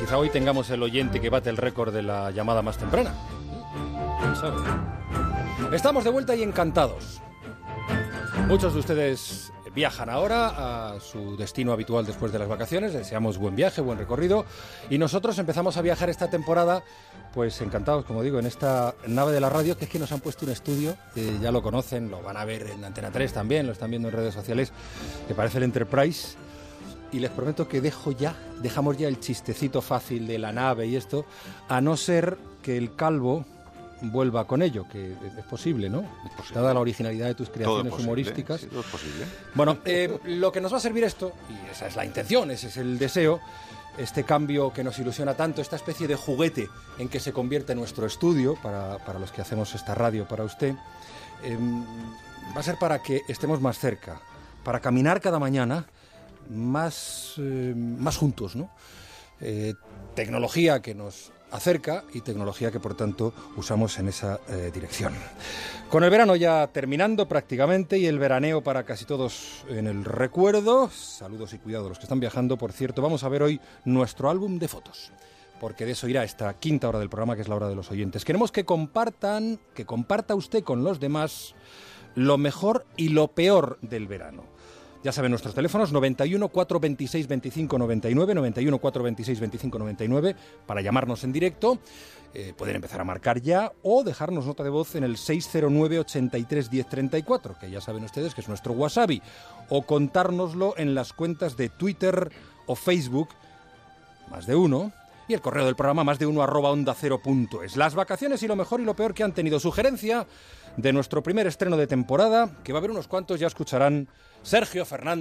quizá hoy tengamos el oyente que bate el récord de la llamada más temprana. Estamos de vuelta y encantados. Muchos de ustedes viajan ahora a su destino habitual después de las vacaciones. Deseamos buen viaje, buen recorrido. Y nosotros empezamos a viajar esta temporada, pues encantados, como digo, en esta nave de la radio, que es que nos han puesto un estudio, ya lo conocen, lo van a ver en Antena 3 también, lo están viendo en redes sociales, que parece el Enterprise. Y les prometo que dejo ya, dejamos ya el chistecito fácil de la nave y esto, a no ser que el calvo vuelva con ello, que es posible, ¿no? Dada la originalidad de tus creaciones posible, humorísticas. sí, todo es posible. Bueno, eh, lo que nos va a servir esto, y esa es la intención, ese es el deseo, este cambio que nos ilusiona tanto, esta especie de juguete en que se convierte nuestro estudio, para, para los que hacemos esta radio para usted, eh, va a ser para que estemos más cerca, para caminar cada mañana más, eh, más juntos, ¿no? Eh, tecnología que nos acerca y tecnología que por tanto usamos en esa eh, dirección. Con el verano ya terminando prácticamente y el veraneo para casi todos en el recuerdo, saludos y cuidado a los que están viajando, por cierto, vamos a ver hoy nuestro álbum de fotos. Porque de eso irá esta quinta hora del programa, que es la hora de los oyentes. Queremos que compartan, que comparta usted con los demás lo mejor y lo peor del verano. Ya saben nuestros teléfonos 91 426 25 99, 91 426 25 99 para llamarnos en directo. Eh, pueden empezar a marcar ya o dejarnos nota de voz en el 609 83 10 34, que ya saben ustedes que es nuestro WhatsApp, o contárnoslo en las cuentas de Twitter o Facebook, más de uno, y el correo del programa más de uno arroba onda cero punto es. Las vacaciones y lo mejor y lo peor que han tenido. Sugerencia de nuestro primer estreno de temporada, que va a haber unos cuantos, ya escucharán Sergio Fernández.